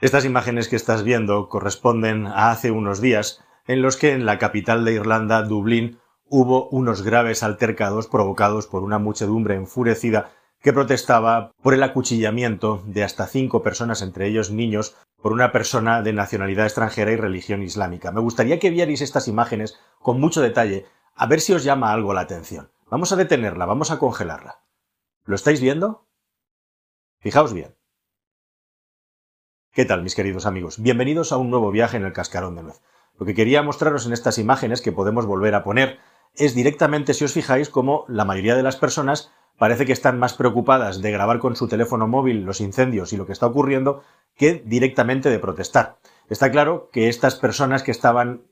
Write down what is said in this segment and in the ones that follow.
Estas imágenes que estás viendo corresponden a hace unos días en los que en la capital de Irlanda, Dublín, hubo unos graves altercados provocados por una muchedumbre enfurecida que protestaba por el acuchillamiento de hasta cinco personas, entre ellos niños, por una persona de nacionalidad extranjera y religión islámica. Me gustaría que vierais estas imágenes con mucho detalle, a ver si os llama algo la atención. Vamos a detenerla, vamos a congelarla. ¿Lo estáis viendo? Fijaos bien. ¿Qué tal, mis queridos amigos? Bienvenidos a un nuevo viaje en el cascarón de nuez. Lo que quería mostraros en estas imágenes, que podemos volver a poner, es directamente, si os fijáis, como la mayoría de las personas parece que están más preocupadas de grabar con su teléfono móvil los incendios y lo que está ocurriendo que directamente de protestar. Está claro que estas personas que estaban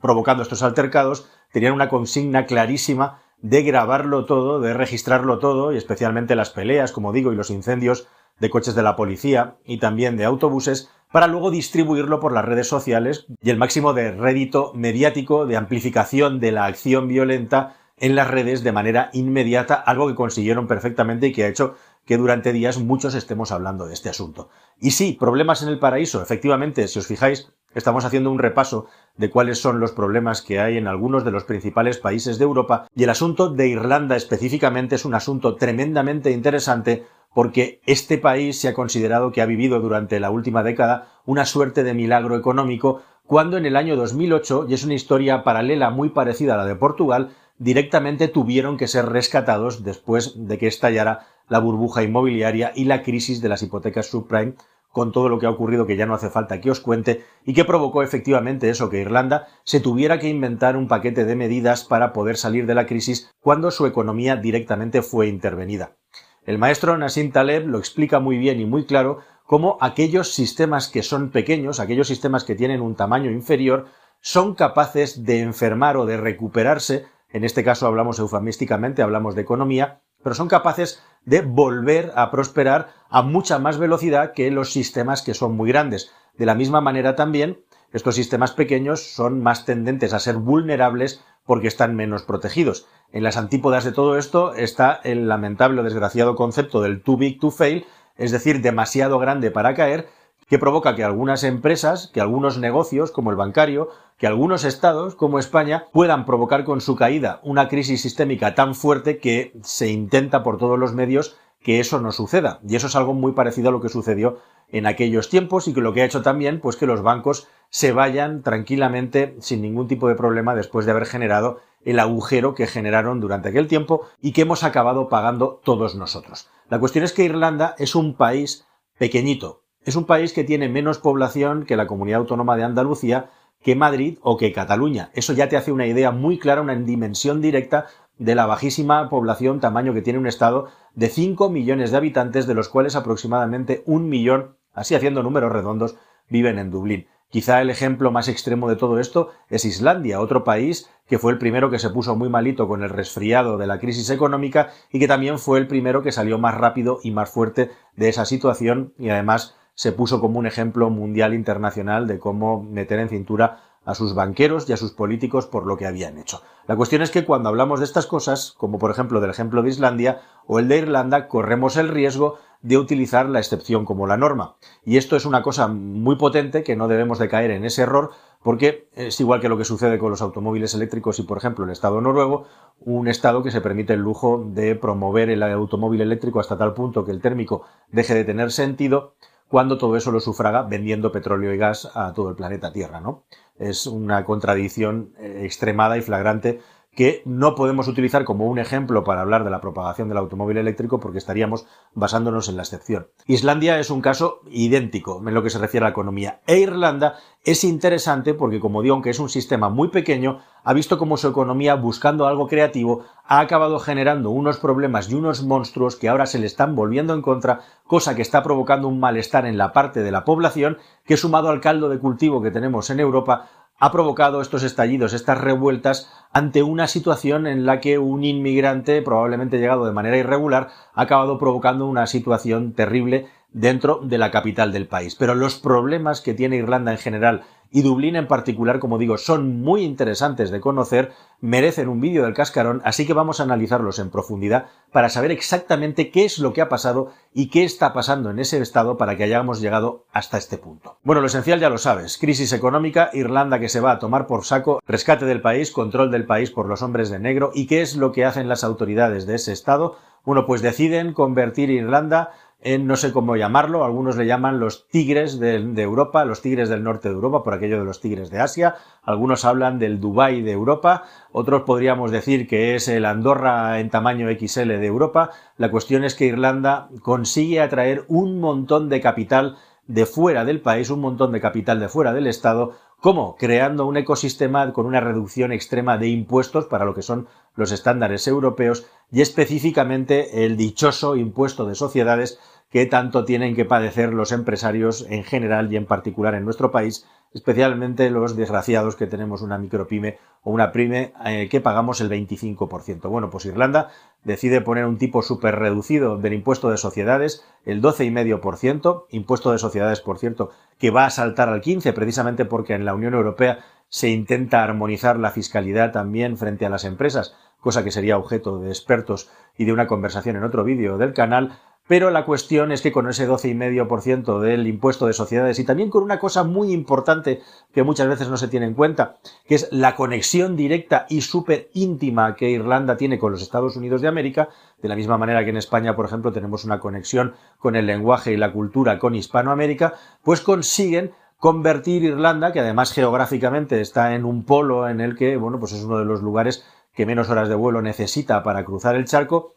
provocando estos altercados tenían una consigna clarísima de grabarlo todo, de registrarlo todo, y especialmente las peleas, como digo, y los incendios de coches de la policía y también de autobuses, para luego distribuirlo por las redes sociales y el máximo de rédito mediático, de amplificación de la acción violenta en las redes de manera inmediata, algo que consiguieron perfectamente y que ha hecho que durante días muchos estemos hablando de este asunto. Y sí, problemas en el paraíso. Efectivamente, si os fijáis, estamos haciendo un repaso de cuáles son los problemas que hay en algunos de los principales países de Europa y el asunto de Irlanda específicamente es un asunto tremendamente interesante porque este país se ha considerado que ha vivido durante la última década una suerte de milagro económico cuando en el año 2008, y es una historia paralela muy parecida a la de Portugal, directamente tuvieron que ser rescatados después de que estallara la burbuja inmobiliaria y la crisis de las hipotecas subprime con todo lo que ha ocurrido que ya no hace falta que os cuente y que provocó efectivamente eso que Irlanda se tuviera que inventar un paquete de medidas para poder salir de la crisis cuando su economía directamente fue intervenida. El maestro Nassim Taleb lo explica muy bien y muy claro cómo aquellos sistemas que son pequeños, aquellos sistemas que tienen un tamaño inferior, son capaces de enfermar o de recuperarse en este caso hablamos eufemísticamente, hablamos de economía, pero son capaces de volver a prosperar a mucha más velocidad que los sistemas que son muy grandes. De la misma manera también, estos sistemas pequeños son más tendentes a ser vulnerables porque están menos protegidos. En las antípodas de todo esto está el lamentable o desgraciado concepto del too big to fail, es decir, demasiado grande para caer, que provoca que algunas empresas, que algunos negocios, como el bancario, que algunos estados, como España, puedan provocar con su caída una crisis sistémica tan fuerte que se intenta por todos los medios que eso no suceda. Y eso es algo muy parecido a lo que sucedió en aquellos tiempos y que lo que ha hecho también, pues que los bancos se vayan tranquilamente sin ningún tipo de problema después de haber generado el agujero que generaron durante aquel tiempo y que hemos acabado pagando todos nosotros. La cuestión es que Irlanda es un país pequeñito, es un país que tiene menos población que la comunidad autónoma de Andalucía, que Madrid o que Cataluña. Eso ya te hace una idea muy clara, una dimensión directa de la bajísima población, tamaño que tiene un estado de 5 millones de habitantes, de los cuales aproximadamente un millón, así haciendo números redondos, viven en Dublín. Quizá el ejemplo más extremo de todo esto es Islandia, otro país que fue el primero que se puso muy malito con el resfriado de la crisis económica y que también fue el primero que salió más rápido y más fuerte de esa situación y además se puso como un ejemplo mundial internacional de cómo meter en cintura a sus banqueros y a sus políticos por lo que habían hecho. La cuestión es que cuando hablamos de estas cosas, como por ejemplo del ejemplo de Islandia o el de Irlanda, corremos el riesgo de utilizar la excepción como la norma. Y esto es una cosa muy potente que no debemos de caer en ese error porque es igual que lo que sucede con los automóviles eléctricos y, por ejemplo, el Estado noruego, un Estado que se permite el lujo de promover el automóvil eléctrico hasta tal punto que el térmico deje de tener sentido, cuando todo eso lo sufraga vendiendo petróleo y gas a todo el planeta Tierra, ¿no? Es una contradicción eh, extremada y flagrante que no podemos utilizar como un ejemplo para hablar de la propagación del automóvil eléctrico porque estaríamos basándonos en la excepción. Islandia es un caso idéntico en lo que se refiere a la economía e Irlanda es interesante porque, como digo, aunque es un sistema muy pequeño, ha visto cómo su economía, buscando algo creativo, ha acabado generando unos problemas y unos monstruos que ahora se le están volviendo en contra, cosa que está provocando un malestar en la parte de la población que, sumado al caldo de cultivo que tenemos en Europa, ha provocado estos estallidos, estas revueltas, ante una situación en la que un inmigrante, probablemente llegado de manera irregular, ha acabado provocando una situación terrible dentro de la capital del país. Pero los problemas que tiene Irlanda en general y Dublín en particular, como digo, son muy interesantes de conocer, merecen un vídeo del cascarón, así que vamos a analizarlos en profundidad para saber exactamente qué es lo que ha pasado y qué está pasando en ese estado para que hayamos llegado hasta este punto. Bueno, lo esencial ya lo sabes, crisis económica, Irlanda que se va a tomar por saco, rescate del país, control del país por los hombres de negro y qué es lo que hacen las autoridades de ese estado. Bueno, pues deciden convertir Irlanda en no sé cómo llamarlo, algunos le llaman los tigres de, Europa, los tigres del norte de Europa, por aquello de los tigres de Asia, algunos hablan del Dubai de Europa, otros podríamos decir que es el Andorra en tamaño XL de Europa. La cuestión es que Irlanda consigue atraer un montón de capital de fuera del país, un montón de capital de fuera del Estado, ¿Cómo? Creando un ecosistema con una reducción extrema de impuestos para lo que son los estándares europeos y específicamente el dichoso impuesto de sociedades que tanto tienen que padecer los empresarios en general y en particular en nuestro país, especialmente los desgraciados que tenemos una micropyme o una pyme eh, que pagamos el 25%. Bueno, pues Irlanda decide poner un tipo súper reducido del impuesto de sociedades, el 12,5%, impuesto de sociedades, por cierto, que va a saltar al 15% precisamente porque en la Unión Europea se intenta armonizar la fiscalidad también frente a las empresas, cosa que sería objeto de expertos y de una conversación en otro vídeo del canal, pero la cuestión es que con ese 12,5% del impuesto de sociedades y también con una cosa muy importante que muchas veces no se tiene en cuenta, que es la conexión directa y súper íntima que Irlanda tiene con los Estados Unidos de América, de la misma manera que en España, por ejemplo, tenemos una conexión con el lenguaje y la cultura con Hispanoamérica, pues consiguen convertir Irlanda, que además geográficamente está en un polo en el que, bueno, pues es uno de los lugares que menos horas de vuelo necesita para cruzar el charco,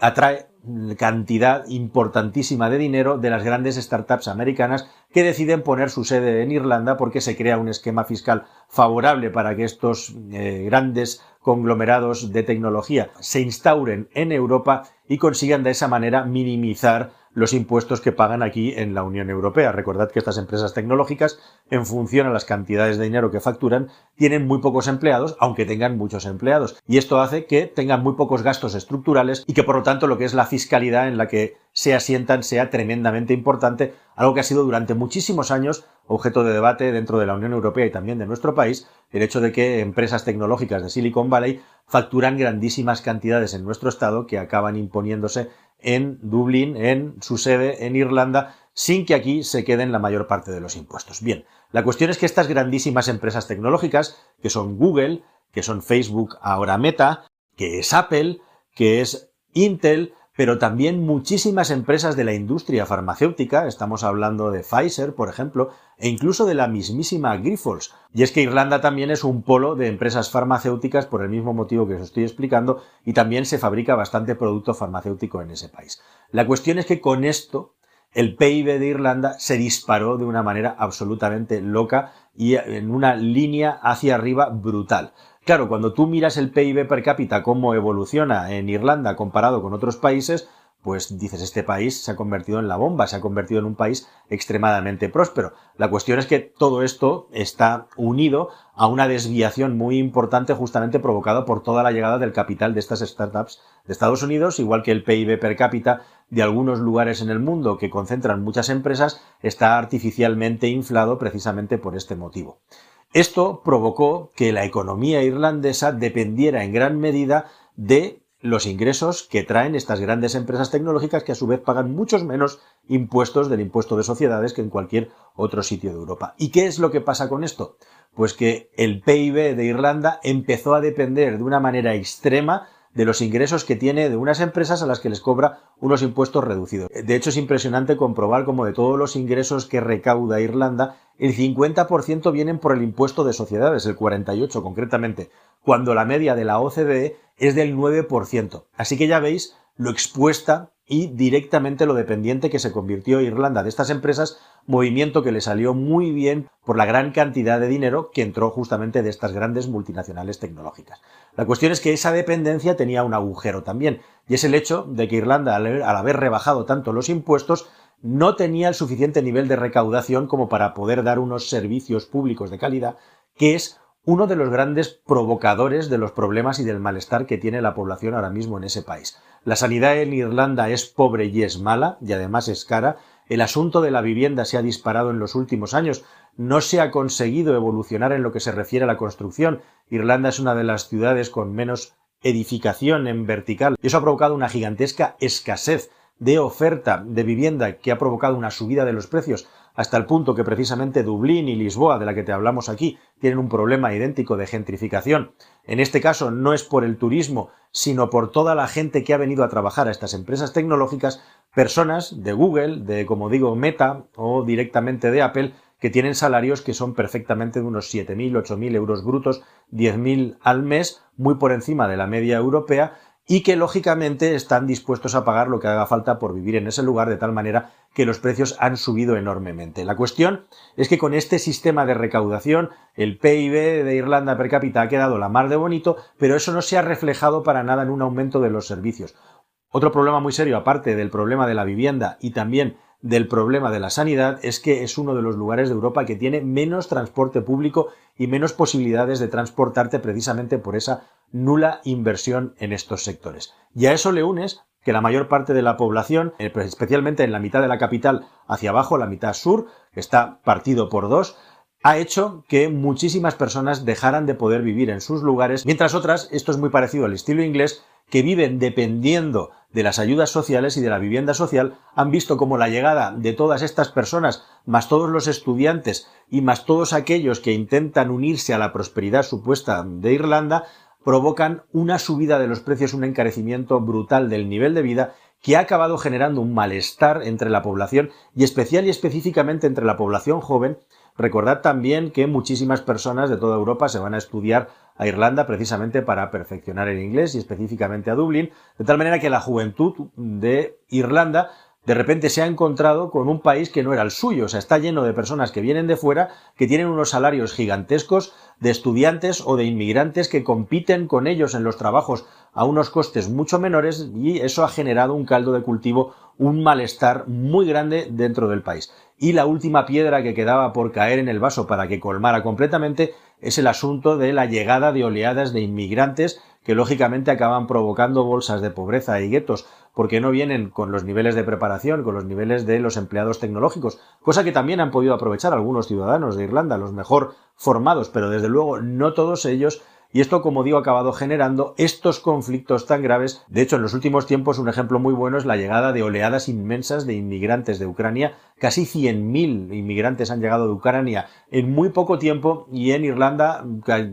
atrae cantidad importantísima de dinero de las grandes startups americanas que deciden poner su sede en Irlanda porque se crea un esquema fiscal favorable para que estos eh, grandes conglomerados de tecnología se instauren en Europa y consigan de esa manera minimizar los impuestos que pagan aquí en la Unión Europea. Recordad que estas empresas tecnológicas, en función a las cantidades de dinero que facturan, tienen muy pocos empleados, aunque tengan muchos empleados. Y esto hace que tengan muy pocos gastos estructurales y que por lo tanto lo que es la fiscalidad en la que se asientan sea tremendamente importante, algo que ha sido durante muchísimos años objeto de debate dentro de la Unión Europea y también de nuestro país, el hecho de que empresas tecnológicas de Silicon Valley facturan grandísimas cantidades en nuestro estado que acaban imponiéndose en Dublín, en su sede en Irlanda, sin que aquí se queden la mayor parte de los impuestos. Bien, la cuestión es que estas grandísimas empresas tecnológicas, que son Google, que son Facebook, ahora Meta, que es Apple, que es Intel, pero también muchísimas empresas de la industria farmacéutica, estamos hablando de Pfizer, por ejemplo, e incluso de la mismísima Grifols. Y es que Irlanda también es un polo de empresas farmacéuticas por el mismo motivo que os estoy explicando, y también se fabrica bastante producto farmacéutico en ese país. La cuestión es que con esto el PIB de Irlanda se disparó de una manera absolutamente loca y en una línea hacia arriba brutal. Claro, cuando tú miras el PIB per cápita, cómo evoluciona en Irlanda comparado con otros países, pues dices, este país se ha convertido en la bomba, se ha convertido en un país extremadamente próspero. La cuestión es que todo esto está unido a una desviación muy importante justamente provocada por toda la llegada del capital de estas startups de Estados Unidos, igual que el PIB per cápita de algunos lugares en el mundo que concentran muchas empresas, está artificialmente inflado precisamente por este motivo. Esto provocó que la economía irlandesa dependiera en gran medida de los ingresos que traen estas grandes empresas tecnológicas que a su vez pagan muchos menos impuestos del impuesto de sociedades que en cualquier otro sitio de Europa. ¿Y qué es lo que pasa con esto? Pues que el PIB de Irlanda empezó a depender de una manera extrema de los ingresos que tiene de unas empresas a las que les cobra unos impuestos reducidos. De hecho, es impresionante comprobar cómo de todos los ingresos que recauda Irlanda, el 50% vienen por el impuesto de sociedades, el 48% concretamente, cuando la media de la OCDE es del 9%. Así que ya veis lo expuesta y directamente lo dependiente que se convirtió Irlanda de estas empresas, movimiento que le salió muy bien por la gran cantidad de dinero que entró justamente de estas grandes multinacionales tecnológicas. La cuestión es que esa dependencia tenía un agujero también, y es el hecho de que Irlanda, al haber rebajado tanto los impuestos, no tenía el suficiente nivel de recaudación como para poder dar unos servicios públicos de calidad, que es uno de los grandes provocadores de los problemas y del malestar que tiene la población ahora mismo en ese país. La sanidad en Irlanda es pobre y es mala, y además es cara. El asunto de la vivienda se ha disparado en los últimos años. No se ha conseguido evolucionar en lo que se refiere a la construcción. Irlanda es una de las ciudades con menos edificación en vertical. Y eso ha provocado una gigantesca escasez de oferta de vivienda que ha provocado una subida de los precios hasta el punto que precisamente Dublín y Lisboa, de la que te hablamos aquí, tienen un problema idéntico de gentrificación. En este caso no es por el turismo, sino por toda la gente que ha venido a trabajar a estas empresas tecnológicas, personas de Google, de como digo Meta o directamente de Apple, que tienen salarios que son perfectamente de unos 7.000, 8.000 euros brutos, 10.000 al mes, muy por encima de la media europea, y que lógicamente están dispuestos a pagar lo que haga falta por vivir en ese lugar de tal manera que los precios han subido enormemente. La cuestión es que con este sistema de recaudación el PIB de Irlanda per cápita ha quedado la mar de bonito, pero eso no se ha reflejado para nada en un aumento de los servicios. Otro problema muy serio, aparte del problema de la vivienda y también del problema de la sanidad es que es uno de los lugares de Europa que tiene menos transporte público y menos posibilidades de transportarte precisamente por esa nula inversión en estos sectores. Y a eso le unes que la mayor parte de la población, eh, pues especialmente en la mitad de la capital hacia abajo, la mitad sur, que está partido por dos, ha hecho que muchísimas personas dejaran de poder vivir en sus lugares, mientras otras, esto es muy parecido al estilo inglés, que viven dependiendo de las ayudas sociales y de la vivienda social han visto como la llegada de todas estas personas, más todos los estudiantes y más todos aquellos que intentan unirse a la prosperidad supuesta de Irlanda, provocan una subida de los precios, un encarecimiento brutal del nivel de vida que ha acabado generando un malestar entre la población y especial y específicamente entre la población joven. Recordad también que muchísimas personas de toda Europa se van a estudiar a Irlanda precisamente para perfeccionar el inglés y específicamente a Dublín, de tal manera que la juventud de Irlanda de repente se ha encontrado con un país que no era el suyo, o sea, está lleno de personas que vienen de fuera, que tienen unos salarios gigantescos, de estudiantes o de inmigrantes que compiten con ellos en los trabajos a unos costes mucho menores y eso ha generado un caldo de cultivo, un malestar muy grande dentro del país. Y la última piedra que quedaba por caer en el vaso para que colmara completamente es el asunto de la llegada de oleadas de inmigrantes que lógicamente acaban provocando bolsas de pobreza y guetos porque no vienen con los niveles de preparación, con los niveles de los empleados tecnológicos, cosa que también han podido aprovechar algunos ciudadanos de Irlanda, los mejor formados, pero desde luego no todos ellos y esto, como digo, ha acabado generando estos conflictos tan graves. De hecho, en los últimos tiempos un ejemplo muy bueno es la llegada de oleadas inmensas de inmigrantes de Ucrania. Casi 100.000 inmigrantes han llegado de Ucrania en muy poco tiempo y en Irlanda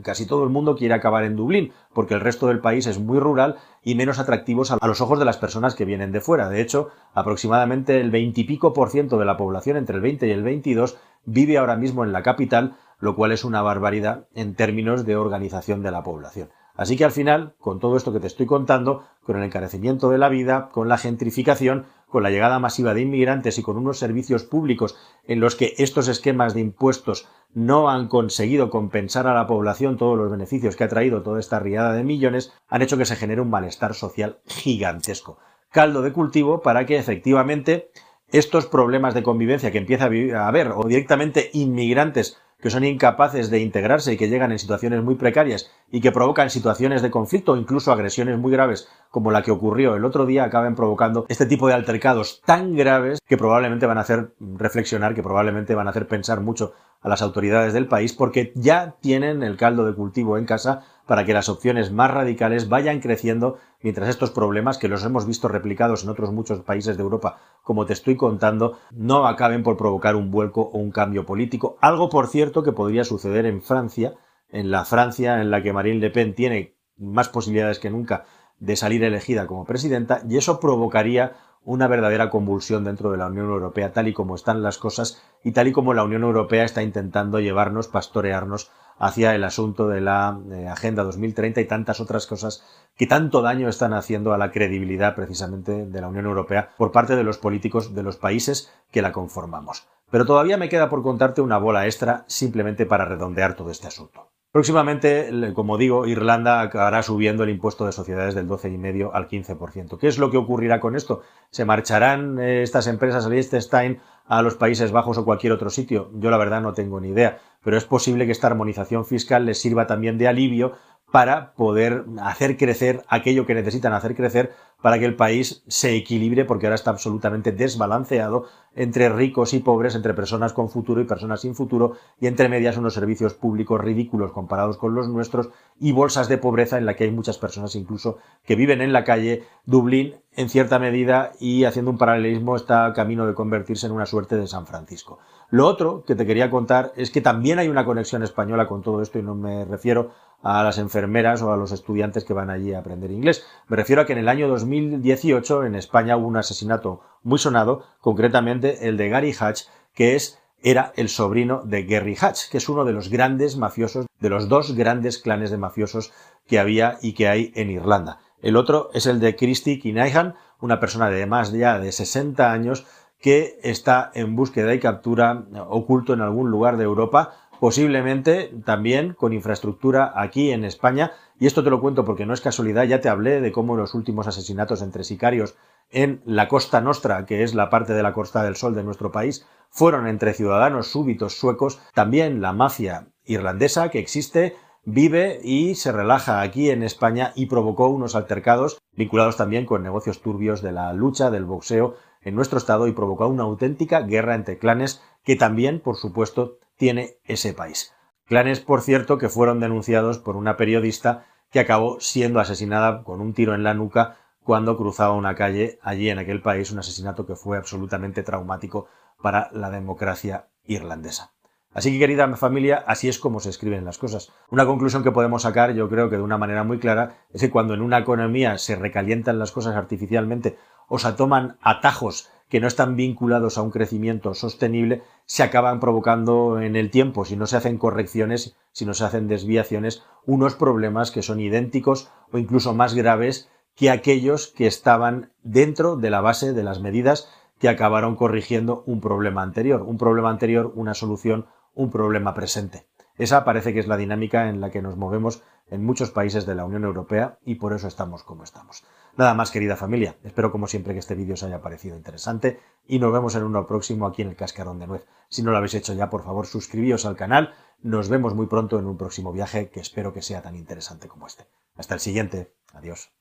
casi todo el mundo quiere acabar en Dublín porque el resto del país es muy rural y menos atractivos a los ojos de las personas que vienen de fuera. De hecho, aproximadamente el 20 y pico por ciento de la población entre el 20 y el 22 vive ahora mismo en la capital, lo cual es una barbaridad en términos de organización de la población. Así que al final, con todo esto que te estoy contando, con el encarecimiento de la vida, con la gentrificación, con la llegada masiva de inmigrantes y con unos servicios públicos en los que estos esquemas de impuestos no han conseguido compensar a la población todos los beneficios que ha traído toda esta riada de millones, han hecho que se genere un malestar social gigantesco. Caldo de cultivo para que efectivamente estos problemas de convivencia que empieza a haber o directamente inmigrantes que son incapaces de integrarse y que llegan en situaciones muy precarias y que provocan situaciones de conflicto o incluso agresiones muy graves como la que ocurrió el otro día acaben provocando este tipo de altercados tan graves que probablemente van a hacer reflexionar, que probablemente van a hacer pensar mucho a las autoridades del país porque ya tienen el caldo de cultivo en casa para que las opciones más radicales vayan creciendo mientras estos problemas que los hemos visto replicados en otros muchos países de Europa, como te estoy contando, no acaben por provocar un vuelco o un cambio político. Algo, por cierto, que podría suceder en Francia, en la Francia en la que Marine Le Pen tiene más posibilidades que nunca de salir elegida como presidenta, y eso provocaría una verdadera convulsión dentro de la Unión Europea, tal y como están las cosas y tal y como la Unión Europea está intentando llevarnos, pastorearnos hacia el asunto de la eh, Agenda 2030 y tantas otras cosas que tanto daño están haciendo a la credibilidad precisamente de la Unión Europea por parte de los políticos de los países que la conformamos. Pero todavía me queda por contarte una bola extra simplemente para redondear todo este asunto. Próximamente, como digo, Irlanda acabará subiendo el impuesto de sociedades del 12,5 al 15%. ¿Qué es lo que ocurrirá con esto? ¿Se marcharán eh, estas empresas a Liechtenstein, a los Países Bajos o cualquier otro sitio? Yo la verdad no tengo ni idea, pero es posible que esta armonización fiscal les sirva también de alivio para poder hacer crecer aquello que necesitan hacer crecer para que el país se equilibre, porque ahora está absolutamente desbalanceado entre ricos y pobres, entre personas con futuro y personas sin futuro, y entre medias unos servicios públicos ridículos comparados con los nuestros, y bolsas de pobreza en la que hay muchas personas incluso que viven en la calle. Dublín, en cierta medida, y haciendo un paralelismo, está camino de convertirse en una suerte de San Francisco. Lo otro que te quería contar es que también hay una conexión española con todo esto, y no me refiero a las enfermeras o a los estudiantes que van allí a aprender inglés. Me refiero a que en el año 2018 en España hubo un asesinato muy sonado, concretamente el de Gary Hatch, que es era el sobrino de Gary Hatch, que es uno de los grandes mafiosos, de los dos grandes clanes de mafiosos que había y que hay en Irlanda. El otro es el de Christy Kinahan, una persona de más ya de 60 años que está en búsqueda y captura oculto en algún lugar de Europa posiblemente también con infraestructura aquí en España. Y esto te lo cuento porque no es casualidad, ya te hablé de cómo los últimos asesinatos entre sicarios en la Costa Nostra, que es la parte de la Costa del Sol de nuestro país, fueron entre ciudadanos súbitos suecos. También la mafia irlandesa que existe vive y se relaja aquí en España y provocó unos altercados vinculados también con negocios turbios de la lucha, del boxeo en nuestro estado y provocó una auténtica guerra entre clanes que también, por supuesto, tiene ese país. Clanes, por cierto, que fueron denunciados por una periodista que acabó siendo asesinada con un tiro en la nuca cuando cruzaba una calle allí en aquel país, un asesinato que fue absolutamente traumático para la democracia irlandesa. Así que querida familia, así es como se escriben las cosas. Una conclusión que podemos sacar, yo creo que de una manera muy clara, es que cuando en una economía se recalientan las cosas artificialmente o se toman atajos que no están vinculados a un crecimiento sostenible, se acaban provocando en el tiempo, si no se hacen correcciones, si no se hacen desviaciones, unos problemas que son idénticos o incluso más graves que aquellos que estaban dentro de la base de las medidas que acabaron corrigiendo un problema anterior, un problema anterior, una solución, un problema presente. Esa parece que es la dinámica en la que nos movemos en muchos países de la Unión Europea y por eso estamos como estamos. Nada más, querida familia. Espero como siempre que este vídeo os haya parecido interesante y nos vemos en uno próximo aquí en el Cascarón de Nuez. Si no lo habéis hecho ya, por favor, suscribíos al canal. Nos vemos muy pronto en un próximo viaje que espero que sea tan interesante como este. Hasta el siguiente. Adiós.